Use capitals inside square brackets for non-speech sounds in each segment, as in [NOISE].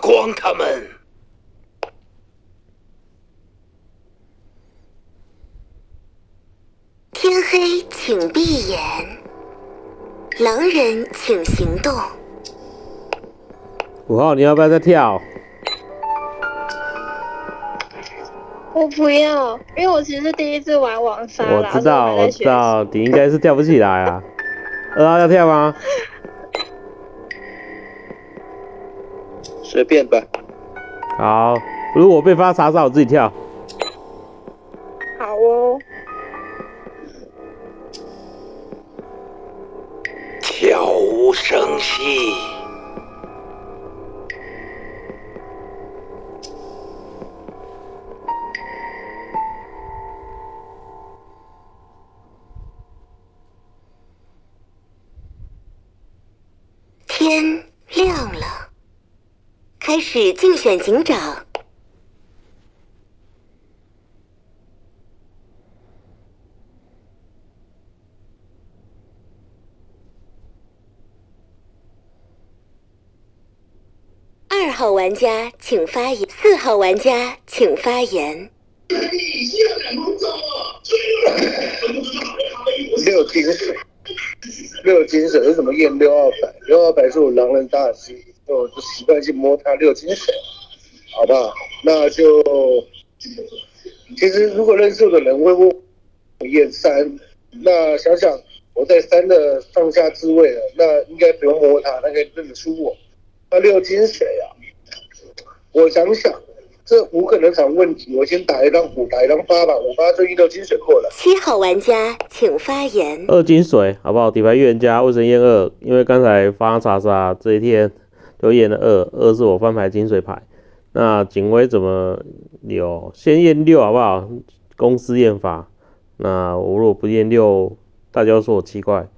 光他们。天黑，请闭眼。狼人，请行动。五号，你要不要再跳？我不要，因为我其实是第一次玩网杀我，知道，我知道，你应该是跳不起来啊。二号要跳吗？[LAUGHS] 随便吧。好，如果我被发查哨，我自己跳。好哦，悄无声息。天亮了，开始竞选警长。二号玩家请发言，四号玩家请发言。六金水，六金水为什么验六二百？六二百是我狼人大师，所以我就习惯性摸他六金水，好不好？那就其实如果认识我的人会问我验三，那想想我在三的上下之位了，那应该不用摸他，那个认得出我。那六金水啊，我想想。这五可能场问题，我先打一张五，打一张八吧，五八就一六金水过了。七号玩家请发言。二金水，好不好？底牌预言家卫神验二，因为刚才发查杀这一天都验了二，二是我翻牌金水牌。那警徽怎么有？先验六好不好？公司验法。那我如果不验六，大家说我奇怪。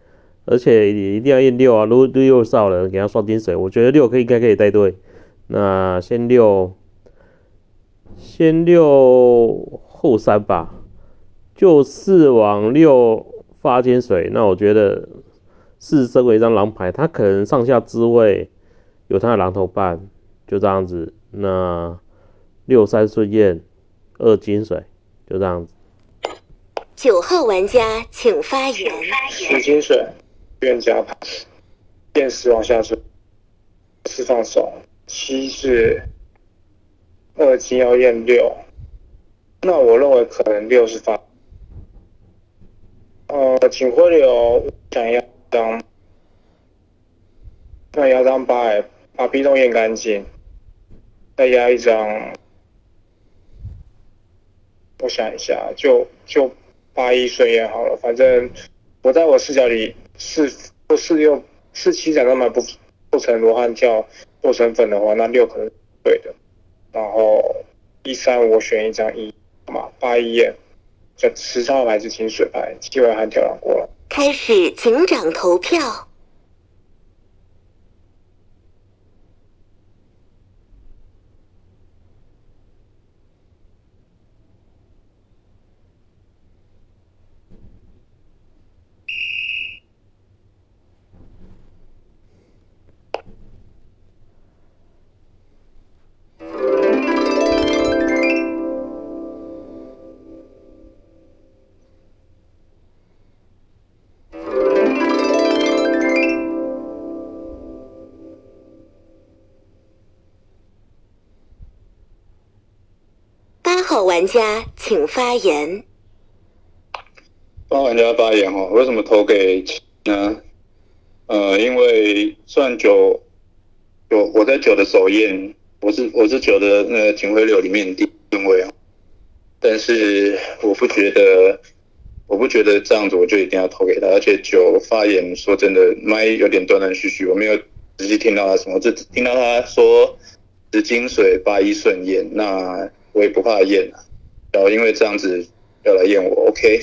而且也一定要验六啊！如果六少了，给他刷金水，我觉得六可以应该可以带队。那先六。先六后三吧，就四往六发金水。那我觉得四身为一张狼牌，他可能上下滋味有他的狼头伴，就这样子。那六三顺验二金水，就这样子。九号玩家请发言。十金水，冤家牌，验十往下是四放手，七是。二金要验六，那我认为可能六是发。呃，警徽流想要张，那要张八，把 B 洞验干净，再压一张。我想一下，就就八一顺验好了，反正我在我视角里四四六四七讲那么不不成罗汉跳做身份的话，那六可能是对的。然后一三我选一张一嘛，八一验，这十张牌是清水牌，七位还跳过了。开始警长投票。号玩家请发言。八号玩家发言哦，为什么投给七呢？呃，因为算九九，我在九的首页，我是我是九的那个警徽流里面第一位啊。但是我不觉得，我不觉得这样子我就一定要投给他。而且九发言说真的，麦有点断断续续，我没有仔细听到他什么，只听到他说是金水八一顺验那。我也不怕验啊，然后因为这样子要来验我，OK，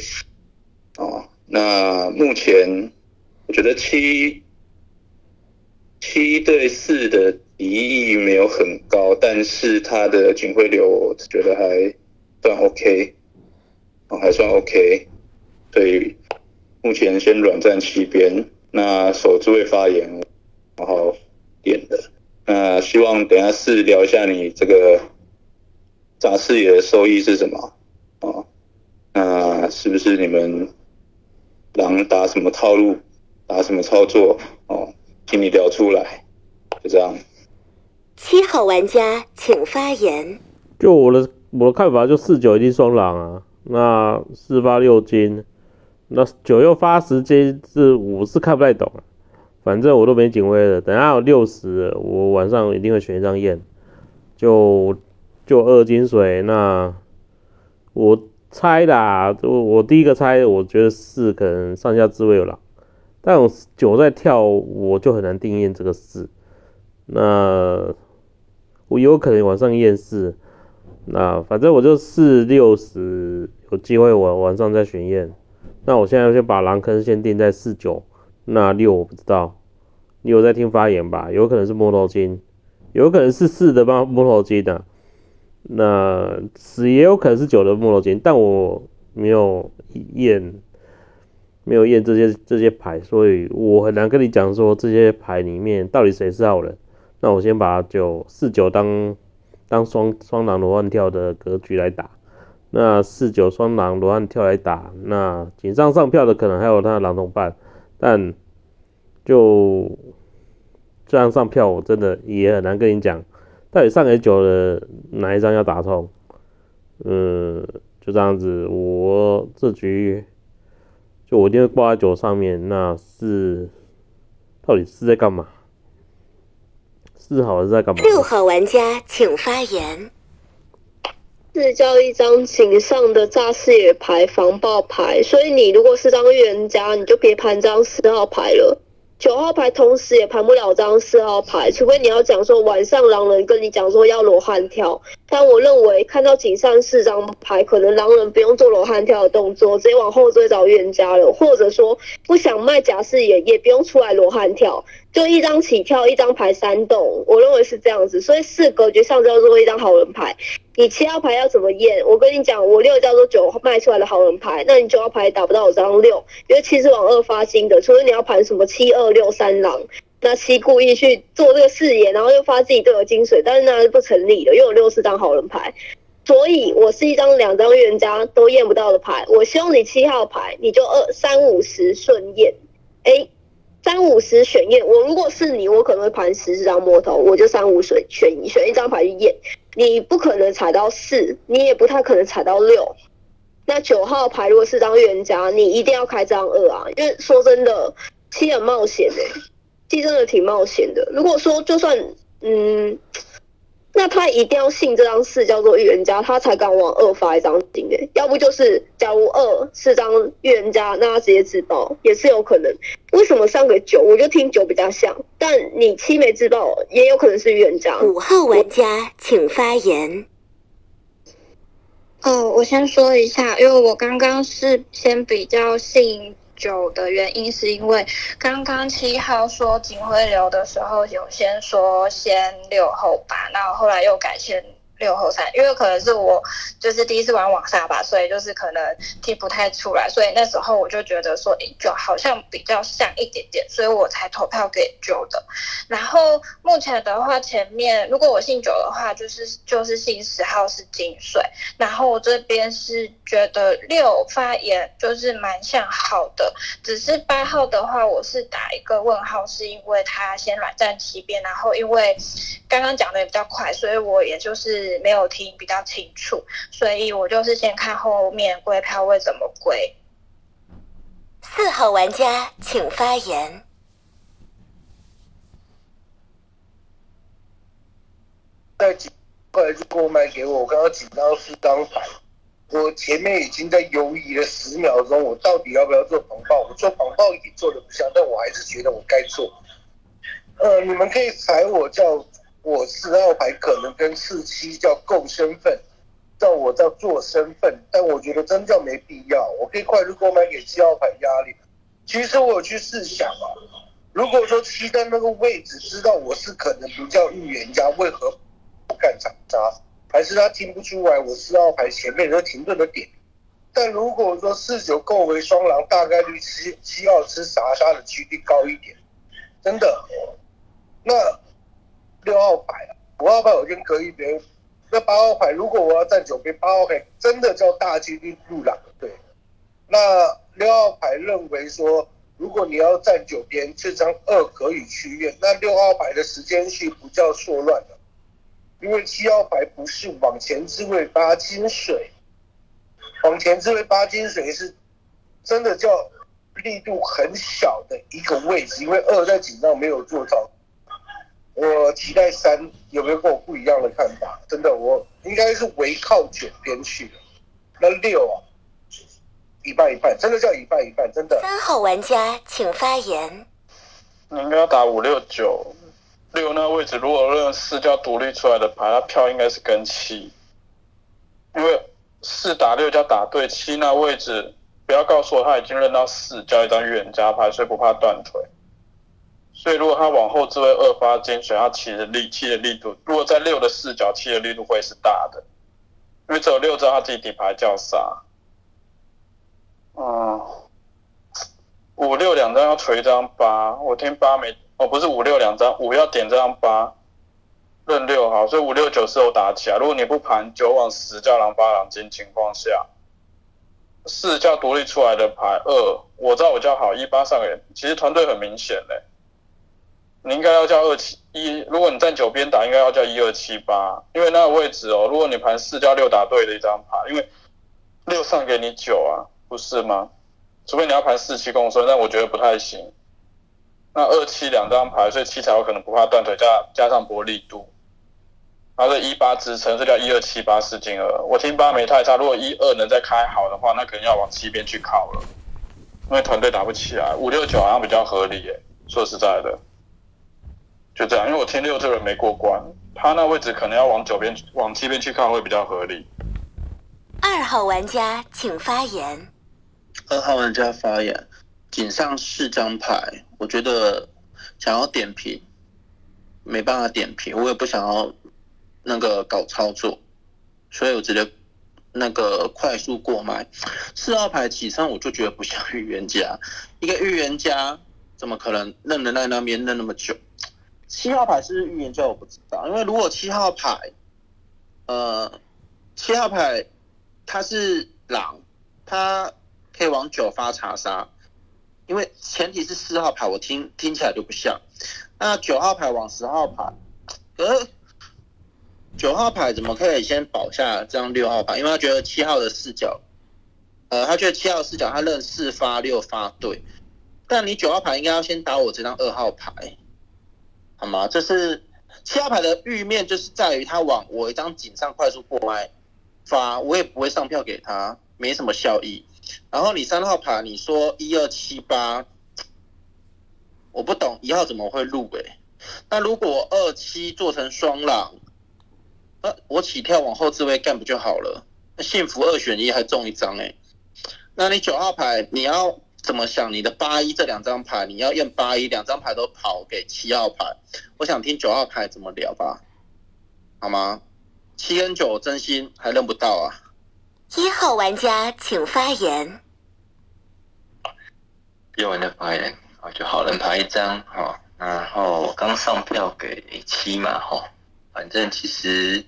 哦，那目前我觉得七七对四的敌意没有很高，但是他的警徽流我觉得还算 OK，哦还算 OK，所以目前先软战七边，那守住位发言，然后点的，那希望等下四聊一下你这个杂视野的收益是什么哦？那是不是你们狼打什么套路，打什么操作哦？请你聊出来，就这样。七号玩家请发言。就我的我的看法，就四九一定双狼啊，那四发六金，那九又发十金，是我是看不太懂啊。反正我都没警徽了，等下有六十，我晚上一定会选一张验，就就二金水。那我猜啦，我我第一个猜，我觉得四可能上下自位有狼，但我九在跳，我就很难定验这个四。那我有可能晚上验四，那反正我就四六十，有机会我晚上再选验。那我现在先把狼坑先定在四九。那六我不知道，你有在听发言吧？有可能是摸头金，有可能是四的帮摸头金的，那十也有可能是九的摸头金，但我没有验，没有验这些这些牌，所以我很难跟你讲说这些牌里面到底谁是好人。那我先把九四九当当双双狼罗汉跳的格局来打，那四九双狼罗汉跳来打，那锦上上票的可能还有他的狼同伴。但就这样上票，我真的也很难跟你讲，到底上给九的哪一张要打通？嗯，就这样子，我这局就我一定会挂在九上面。那是到底是在干嘛？四号是在干嘛？六号玩家请发言。是叫一张井上的炸视野牌防爆牌，所以你如果是张预言家，你就别盘张四号牌了。九号牌同时也盘不了张四号牌，除非你要讲说晚上狼人跟你讲说要罗汉跳。但我认为看到井上四张牌，可能狼人不用做罗汉跳的动作，直接往后追找预言家了，或者说不想卖假视野，也不用出来罗汉跳，就一张起跳，一张牌三动。我认为是这样子，所以四格局上叫做一张好人牌。你七号牌要怎么验？我跟你讲，我六叫做九卖出来的好人牌，那你九号牌打不到我这张六，因为七是往二发金的，除非你要盘什么七二六三狼，那七故意去做这个誓言，然后又发自己队友金水，但是那是不成立的，因为我六是张好人牌，所以我是一张两张预言家都验不到的牌。我希望你七号牌你就二三五十顺验，哎，三五十选验。我如果是你，我可能会盘十张摸头，我就三五选选一选一张牌去验。你不可能踩到四，你也不太可能踩到六。那九号牌如果是张预言家，你一定要开张二啊，因为说真的，七很冒险的，七真的挺冒险的。如果说就算嗯。那他一定要信这张四叫做预言家，他才敢往二发一张金诶。要不就是假如二是张预言家，那他直接自爆也是有可能。为什么上个九？我就听九比较像，但你七没自爆，也有可能是预言家。五号玩家请发言。哦，我先说一下，因为我刚刚是先比较信。九的原因是因为刚刚七号说警徽流的时候有先说先六后八，那后来又改签。六后三，因为可能是我就是第一次玩网杀吧，所以就是可能听不太出来，所以那时候我就觉得说，诶，九好像比较像一点点，所以我才投票给九的。然后目前的话，前面如果我姓九的话，就是就是姓十号是金水，然后我这边是觉得六发言就是蛮像好的，只是八号的话，我是打一个问号，是因为他先软战七边，然后因为刚刚讲的也比较快，所以我也就是。没有听比较清楚，所以我就是先看后面归票会怎么归。四号玩家请发言。再几块就购买给我，我刚刚紧张是张牌，我前面已经在犹豫了十秒钟，我到底要不要做防爆？我做防爆也做的不像，但我还是觉得我该做。呃，你们可以踩我叫。我四号牌可能跟四七叫够身份，叫我叫做身份，但我觉得真叫没必要。我可以快速购买给七号牌压力。其实我有去试想啊，如果说七在那个位置知道我是可能不叫预言家，为何不敢斩杀？还是他听不出来我四号牌前面有停顿的点？但如果说四九够为双狼，大概率七七号吃傻杀的几率高一点，真的。那。六号牌啊，五号牌我先隔一边。那八号牌，如果我要站九边，八号牌真的叫大几率入狼。对，那六号牌认为说，如果你要站九边，这张二可以去验。那六号牌的时间序不叫错乱的，因为七号牌不是往前置位八金水，往前置位八金水是真的叫力度很小的一个位置，因为二在井上没有做到。我期待三有没有跟我不一样的看法？真的，我应该是围靠九边去的。那六啊，一半一半，真的叫一半一半，真的。三号玩家请发言。你应该要打五六九六那个位置，如果认四叫独立出来的牌，他票应该是跟七，因为四打六叫打对七那位置，不要告诉我他已经认到四叫一张预言家牌，所以不怕断腿。所以如果他往后置位二发金水，他七的力七的力度，如果在六的视角，七的力度会是大的，因为只有六张他自己底牌叫啥。嗯，五六两张要锤一张八，我听八没，哦不是五六两张，五要点这张八，认六好，所以五六九是有打起来。如果你不盘九往十叫狼八狼金情况下，四叫独立出来的牌二，我知道我叫好一八上人，其实团队很明显嘞。你应该要叫二七一，如果你站九边打，应该要叫一二七八，因为那个位置哦，如果你盘四加六打对的一张牌，因为六上给你九啊，不是吗？除非你要盘四七公孙，但我觉得不太行。那二七两张牌，所以七才有可能不怕断腿，加加上薄力度，然后这一八支撑，这叫一二七八四进二。我听八没太差，如果一二能再开好的话，那可能要往七边去靠了，因为团队打不起来。五六九好像比较合理耶，说实在的。就这样，因为我听六这人没过关，他那位置可能要往九边、往七边去靠会比较合理。二号玩家请发言。二号玩家发言，仅上四张牌，我觉得想要点评，没办法点评，我也不想要那个搞操作，所以我直接那个快速过麦。四号牌起上我就觉得不像预言家，一个预言家怎么可能认的在那边愣那么久？七号牌是预言家，我不知道，因为如果七号牌，呃，七号牌它是狼，它可以往九发查杀，因为前提是四号牌，我听听起来就不像。那九号牌往十号牌，可是九号牌怎么可以先保下这张六号牌？因为他觉得七号的视角，呃，他觉得七号视角他认四发六发对，但你九号牌应该要先打我这张二号牌。好吗？这是七号牌的玉面，就是在于他往我一张井上快速过麦发，我也不会上票给他，没什么效益。然后你三号牌，你说一二七八，我不懂一号怎么会入诶？那如果二七做成双狼，那我起跳往后置位干不就好了？那幸福二选一还中一张诶。那你九号牌你要？怎么想？你的八一这两张牌，你要验八一，两张牌都跑给七号牌。我想听九号牌怎么聊吧，好吗？七跟九真心还认不到啊。一号玩家请发言。一号玩家发言，啊，就好人牌一张，哈，然后刚上票给七嘛，哈，反正其实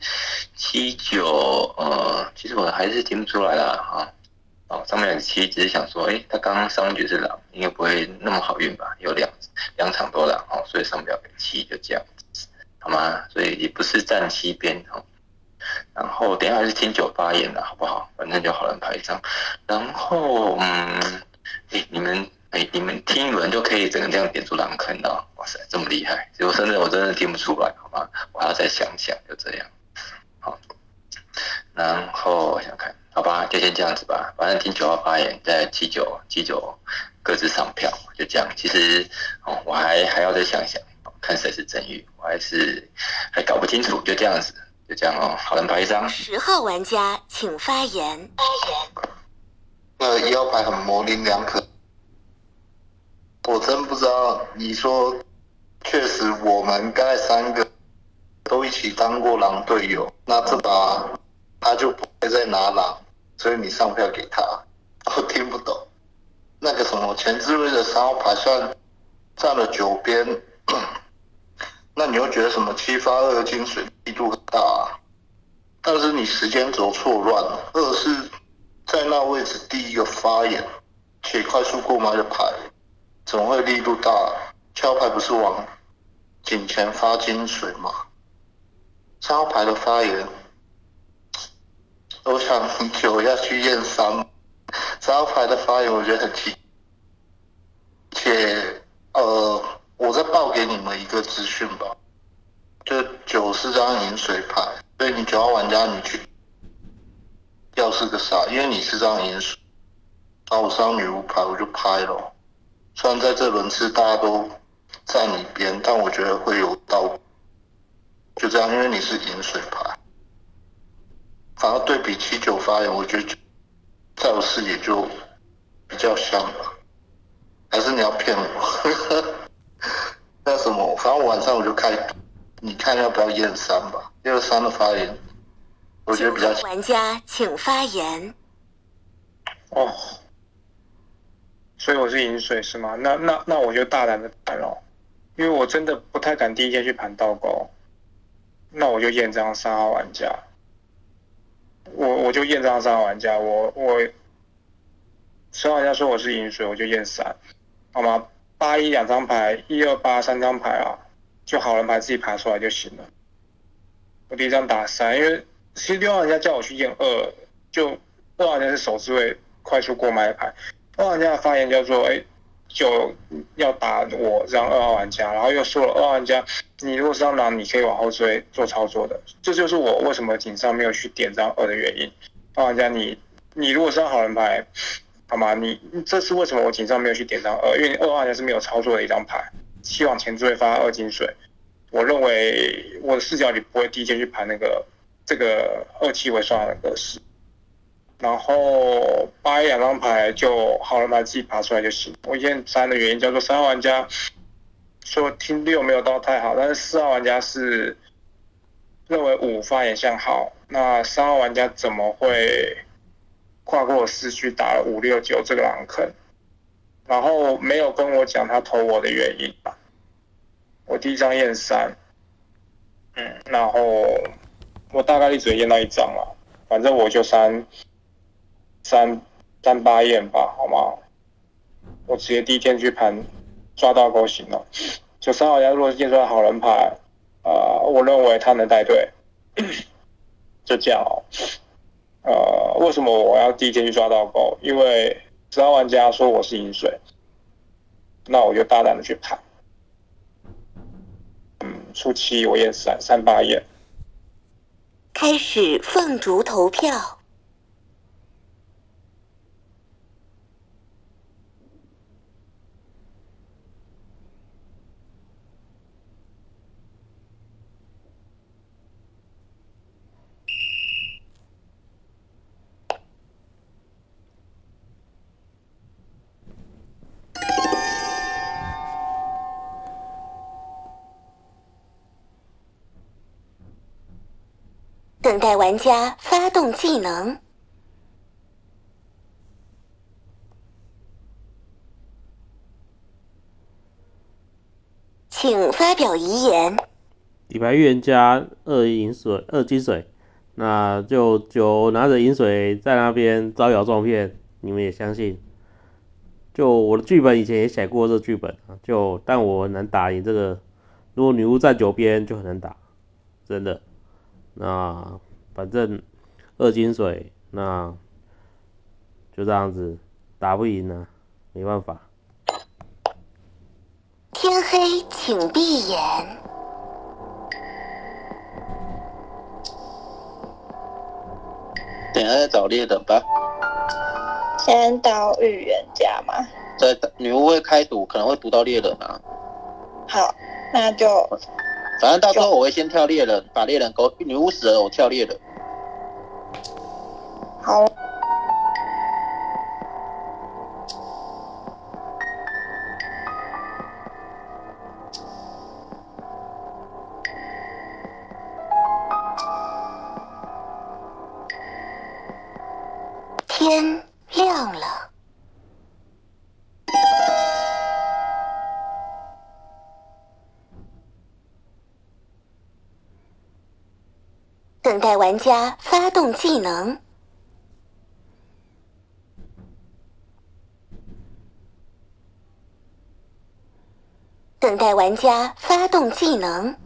七九，呃，其实我还是听不出来啦，哈。哦，上面有七，只是想说，哎，他刚刚上局是狼，应该不会那么好运吧？有两两场都狼，哦，所以上表给七，就这样子，好吗？所以也不是站七边，哦。然后等下还是听九发言的好不好？反正就好人牌一张。然后，嗯，哎，你们，哎，你们听一轮就可以整个这样点出狼坑的，哇塞，这么厉害！我真的我真的听不出来，好吗？我还要再想想，就这样。好，然后我想看。好吧，就先这样子吧。反正听九号发言，在七九七九各自上票，就这样。其实哦，我还还要再想想，看谁是真玉，我还是还搞不清楚。就这样子，就这样哦。好人牌一张。十号玩家请发言。发言。那一号牌很模棱两可，我真不知道。你说，确实我们刚才三个都一起当过狼队友，那这把。他就不会再拿狼，所以你上票给他。[LAUGHS] 我听不懂，那个什么前置位的三号牌算占了九边，[COUGHS] 那你又觉得什么七发二金水力度很大、啊，但是你时间轴错乱了。二是在那位置第一个发言且快速过麦的牌，怎么会力度大？敲牌不是往颈前发金水吗？三号牌的发言，我想很久要去验三。三号牌的发言我觉得很奇，且呃，我再报给你们一个资讯吧，就九是张饮水牌，所以你九号玩家你去要是个啥，因为你是张饮水，然后我张女巫牌我就拍了。虽然在这轮次大家都在你边，但我觉得会有到，就这样，因为你是饮水牌，反而对比七九发言，我觉得在我视野就比较像吧。还是你要骗我？那什么，反正晚上我就开，你看要不要验三吧？验三的发言，我觉得比较像。玩家请发言。哦，所以我是饮水是吗？那那那我就大胆的盘了，因为我真的不太敢第一天去盘倒钩，那我就验张三号玩家，我我就验张三号玩家，我我三号玩家说我是饮水，我就验三，好吗？八一两张牌，一二八三张牌啊，就好人牌自己爬出来就行了。我第一张打三，因为其实六号玩家叫我去验二，就二号玩家是首次位快速过麦的牌，二号玩家的发言叫做：哎，就要打我让二号玩家，然后又说了二号玩家，你如果是让狼，你可以往后追做操作的，这就是我为什么警上没有去点张二的原因。二号玩家你你如果是让好人牌。好吗？你这是为什么我警上没有去点张二？因为二号玩家是没有操作的一张牌，七往前追发二金水。我认为我的视角里不会第一天去盘那个这个二七为双的格式。然后八一两张牌就好了嘛，自己爬出来就行。我验三的原因叫做三号玩家说听六没有到太好，但是四号玩家是认为五发言向好，那三号玩家怎么会？跨过四去打了五六九这个狼坑，然后没有跟我讲他投我的原因吧。我第一张验三，嗯，然后我大概率只验到一张了，反正我就三三三八验吧，好吗？我直接第一天去盘抓到钩行了。就三号家如果验出来好人牌，啊，我认为他能带队，就这样哦。呃，为什么我要第一天去抓到钩？因为十号玩家说我是饮水，那我就大胆的去盘。嗯，初期我验三三八验。开始放逐投票，等待玩家发动技能。请发表遗言。底牌预言家二饮水二金水，那就就拿着饮水在那边招摇撞骗，你们也相信？就我的剧本以前也写过这剧本啊，就但我能打赢这个，如果女巫站九边就很难打，真的。那反正二金水，那就这样子打不赢呢，没办法。天黑，请闭眼。等下再找猎人吧。先到预言家嘛。在女巫会开赌，可能会赌到猎人啊。好，那就反正到时候我会先跳猎人，把猎人勾。女巫死了，我跳猎人。好。家发动技能。等待玩家发动技能。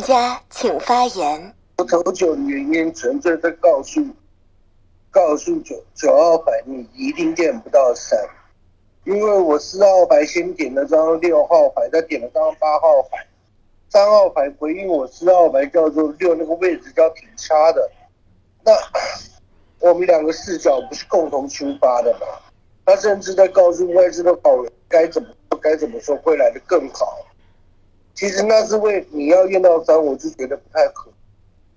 玩家请发言。我投九的原因，纯粹在告诉告诉九九号牌，你一定点不到三，因为我四号牌先点了张六号牌，再点了张八号牌，三号牌回应我四号牌叫做六，那个位置叫挺差的。那 [COUGHS] 我们两个视角不是共同出发的吗？他甚至在告诉外置的好人该怎么该怎么说会来的更好。其实那是为你要验到三，我就觉得不太可能。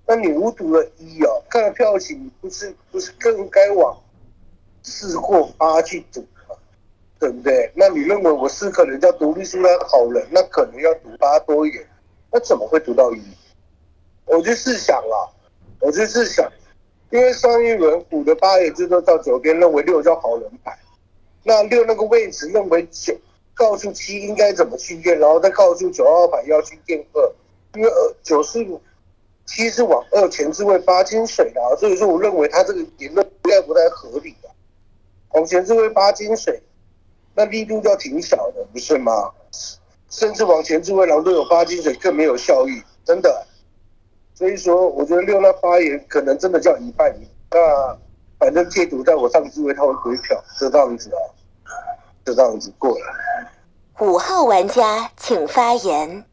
那你无读了一哦，看了票型，不是不是更该往四或八去赌吗？对不对？那你认为我四可能叫独立出来好人，那可能要读八多一点，那怎么会读到一？我就试想啊，我就试想，因为上一轮五的八也就是说到九边认为六叫好人牌，那六那个位置认为九。告诉七应该怎么去验，然后再告诉九号牌要去验二，因为二九是七是往二前置位八金水的，所以说我认为他这个言论应该不太合理的。往前置位八金水，那力度就挺小的，不是吗？甚至往前置位狼都有八金水更没有效益，真的。所以说，我觉得六那发言可能真的叫一半一，那反正戒毒在我上置位他会回票，就这样子啊。就这样子过来。五号玩家请发言。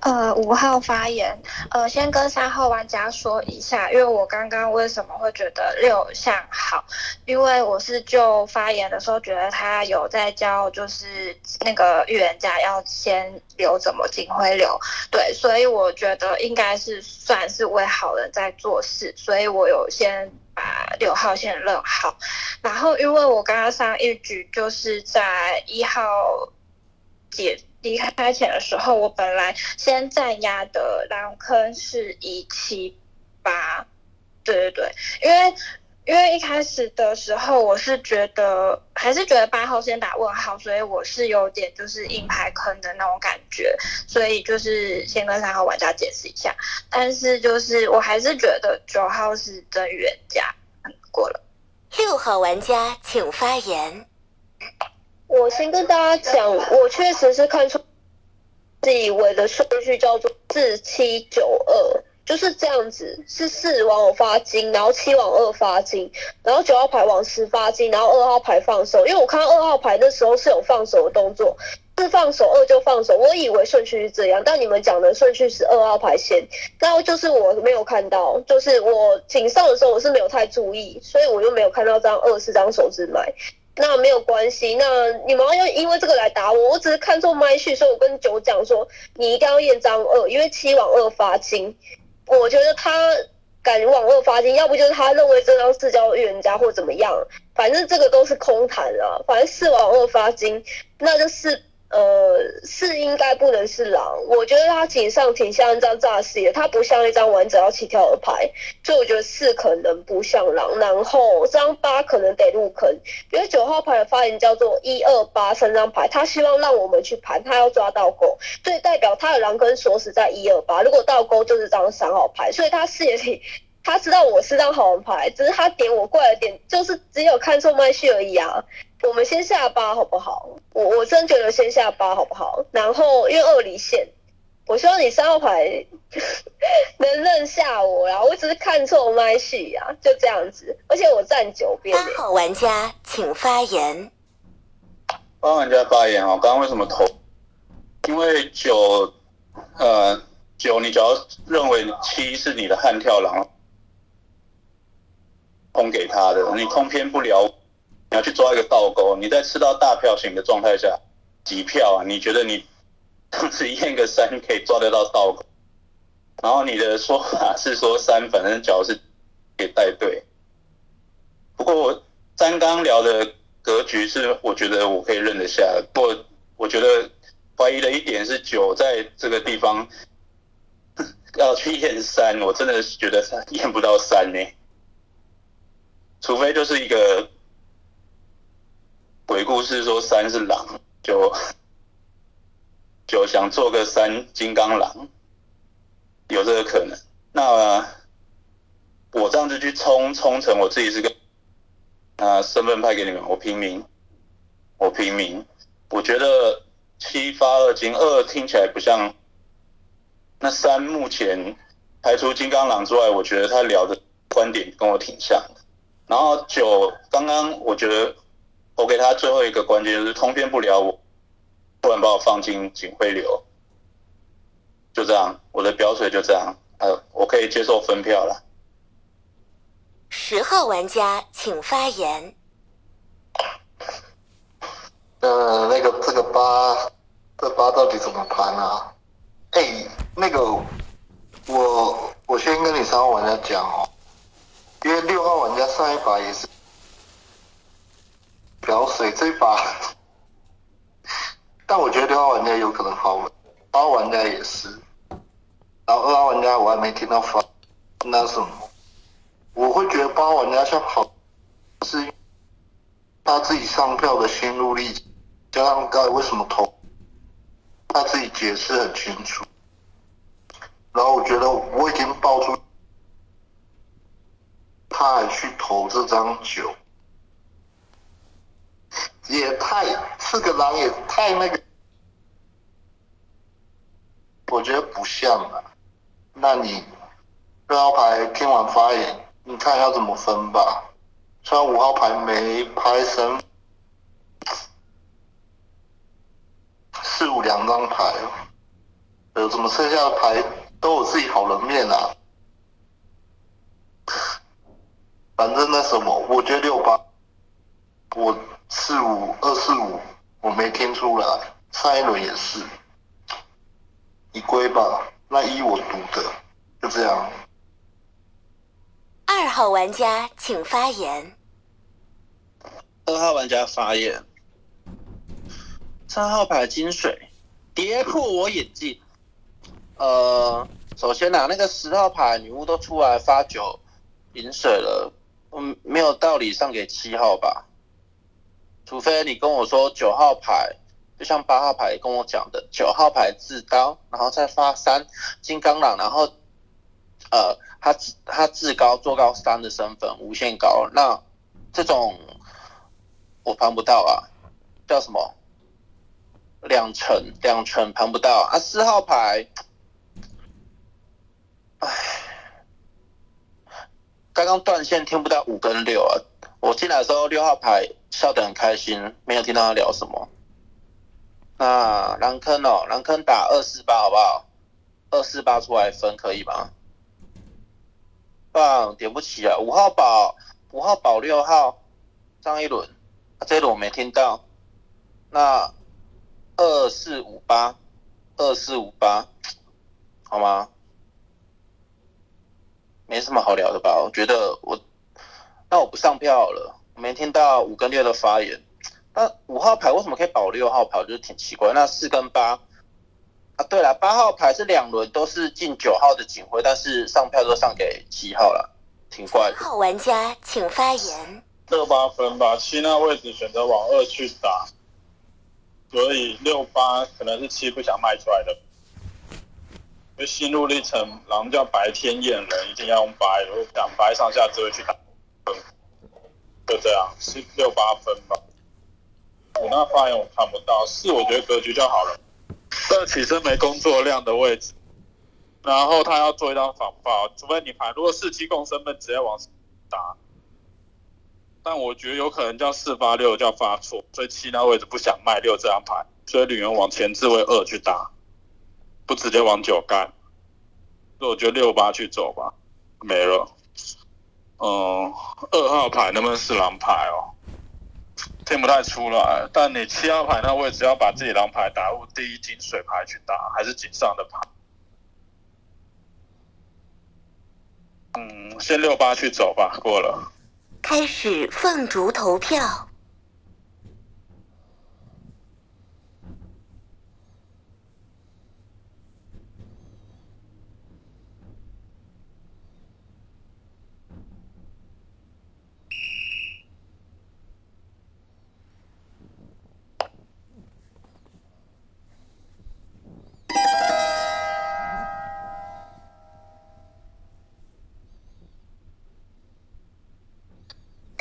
呃，五号发言。呃，先跟三号玩家说一下，因为我刚刚为什么会觉得六像好？因为我是就发言的时候觉得他有在教，就是那个预言家要先留怎么警徽流，对，所以我觉得应该是算是为好人在做事，所以我有先。把六号线认好，然后因为我刚刚上一局就是在一号解离开前的时候，我本来先占压的狼坑是一七八，对对对，因为因为一开始的时候我是觉得还是觉得八号先打问号，所以我是有点就是硬排坑的那种感觉，所以就是先跟三号玩家解释一下，但是就是我还是觉得九号是真预言家过了。六号玩家请发言。我先跟大家讲，我确实是看出自以为的顺序叫做四七九二。就是这样子，是四往我发金，然后七往二发金，然后九号牌往十发金，然后二号牌放手。因为我看到二号牌那时候是有放手的动作，四放手，二就放手。我以为顺序是这样，但你们讲的顺序是二号牌先，那就是我没有看到，就是我井上的时候我是没有太注意，所以我就没有看到张二是张手指麦。那没有关系，那你们要因为这个来打我，我只是看错麦序，所以我跟九讲说你一定要验张二，因为七往二发金。我觉得他敢网络发金，要不就是他认为这张是叫预言家或怎么样，反正这个都是空谈了。反正是往二发金，那就是。呃，是应该不能是狼，我觉得他井上挺像一张诈尸的，他不像一张完整要起跳的牌，所以我觉得四可能不像狼，然后这张八可能得入坑，因为九号牌的发言叫做一二八三张牌，他希望让我们去盘，他要抓倒钩，所以代表他的狼跟锁死在一二八，如果倒钩就是张三号牌，所以他视野里他知道我是张好人牌，只是他点我过来点，就是只有看错麦序而已啊。我们先下八好不好？我我真觉得先下八好不好？然后因为二离线，我希望你三号牌 [LAUGHS] 能认下我啦。我只是看错麦序呀，就这样子。而且我站九边。八号玩家请发言。八号玩家发言哦，刚刚为什么投？因为九，呃，九，你只要认为七是你的悍跳狼，空给他的，你空偏不了。你要去抓一个倒钩，你在吃到大票型的状态下，几票啊？你觉得你当时验个三可以抓得到倒钩？然后你的说法是说三，反正脚是可以带队。不过三刚聊的格局是，我觉得我可以认得下。不过我觉得怀疑的一点是九在这个地方 [LAUGHS] 要去验三，我真的觉得验不到三呢，除非就是一个鬼故事说三是狼，就就想做个三金刚狼，有这个可能。那我这样子去冲冲成我自己是个啊身份派给你们，我平民，我平民，我觉得。七发二金二听起来不像，那三目前排除金刚狼之外，我觉得他聊的观点跟我挺像的。然后九刚刚我觉得我给他最后一个关键就是通篇不了我，不然把我放进警徽流，就这样，我的表水就这样，呃，我可以接受分票了。十号玩家请发言。呃，那个这个八，这八到底怎么盘啊？哎，那个我我先跟你三号玩家讲哦，因为六号玩家上一把也是表水这一把，[LAUGHS] 但我觉得六号玩家有可能好稳，八号玩家也是，然后二号玩家我还没听到发，那什么，我会觉得八号玩家像好，是他自己上票的心路历程。加上刚才为什么投，他自己解释很清楚。然后我觉得我已经爆出，他还去投这张九，也太四个狼也太那个，我觉得不像啊。那你六号牌听完发言，你看要怎么分吧？虽然五号牌没拍神。四五两张牌哦，有什么剩下的牌都有自己好人面啊。反正那什么，我觉得六八，我四五二四五，我没听出来。上一轮也是，你归吧。那一我读的，就这样。二号玩家请发言。二号玩家发言。三号牌金水跌破我眼镜。呃，首先呐，那个十号牌女巫都出来发酒饮水了，嗯，没有道理上给七号吧？除非你跟我说九号牌，就像八号牌跟我讲的，九号牌自刀，然后再发三金刚狼，然后呃，他他自高做高三的身份无限高，那这种我盘不到啊，叫什么？两成两成盘不到啊！四号牌，唉，刚刚断线听不到五跟六啊！我进来的时候六号牌笑得很开心，没有听到他聊什么。那蓝坑哦，蓝坑打二四八好不好？二四八出来分可以吗？棒，点不起啊！五号保五号保六号，上一轮，这一轮我没听到。那。二四五八，二四五八，好吗？没什么好聊的吧？我觉得我，那我不上票了。我没听到五跟六的发言。那五号牌为什么可以保六号牌？我觉得挺奇怪。那四跟八，啊，对了，八号牌是两轮都是进九号的警徽，但是上票都上给七号了，挺怪的。号玩家请发言。六八分吧，七那位置选择往二去打。所以六八可能是七不想卖出来的，就心路历程，狼叫白天验人，一定要用白，如果想白上下只会去打，就这样，是六八分吧。五那发言我看不到，四我觉得格局就好了。二起身没工作量的位置，然后他要做一张防爆，除非你牌，如果四七共身份直接往打。但我觉得有可能叫四发六叫发错，所以七那位置不想卖六这张牌，所以女人往前置位二去打，不直接往九干。所以我觉得六八去走吧，没了。嗯，二号牌能不能是狼牌哦？听不太出来。但你七号牌那位置要把自己狼牌打入第一金水牌去打，还是井上的牌？嗯，先六八去走吧，过了。开始凤竹投票。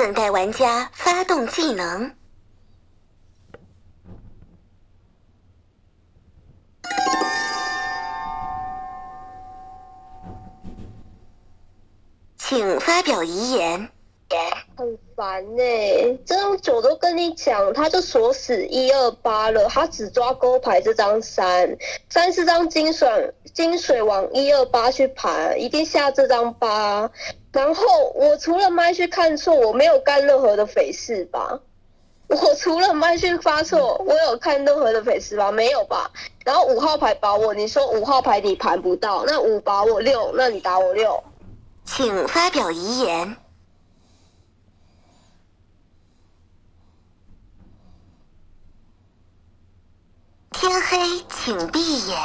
等待玩家发动技能。他就锁死一二八了，他只抓勾牌这张三，三是张金水金水往一二八去盘，一定下这张八。然后我除了麦去看错，我没有干任何的匪事吧？我除了麦去发错，我有看任何的匪事吧？没有吧？然后五号牌保我，你说五号牌你盘不到，那五保我六，那你打我六。请发表遗言。天黑，请闭眼。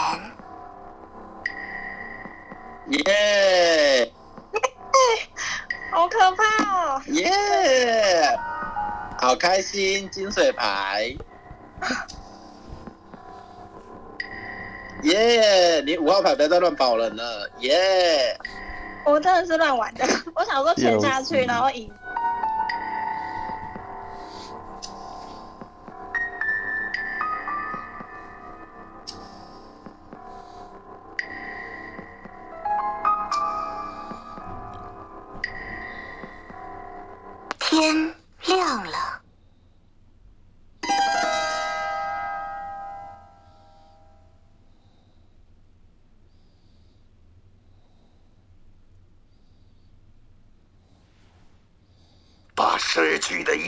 耶好可怕哦！耶，好开心，金水牌。耶你五号牌不要再乱保人了，耶、我真的是乱玩的，我想说沉下去，然后赢。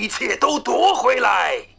一切都夺回来。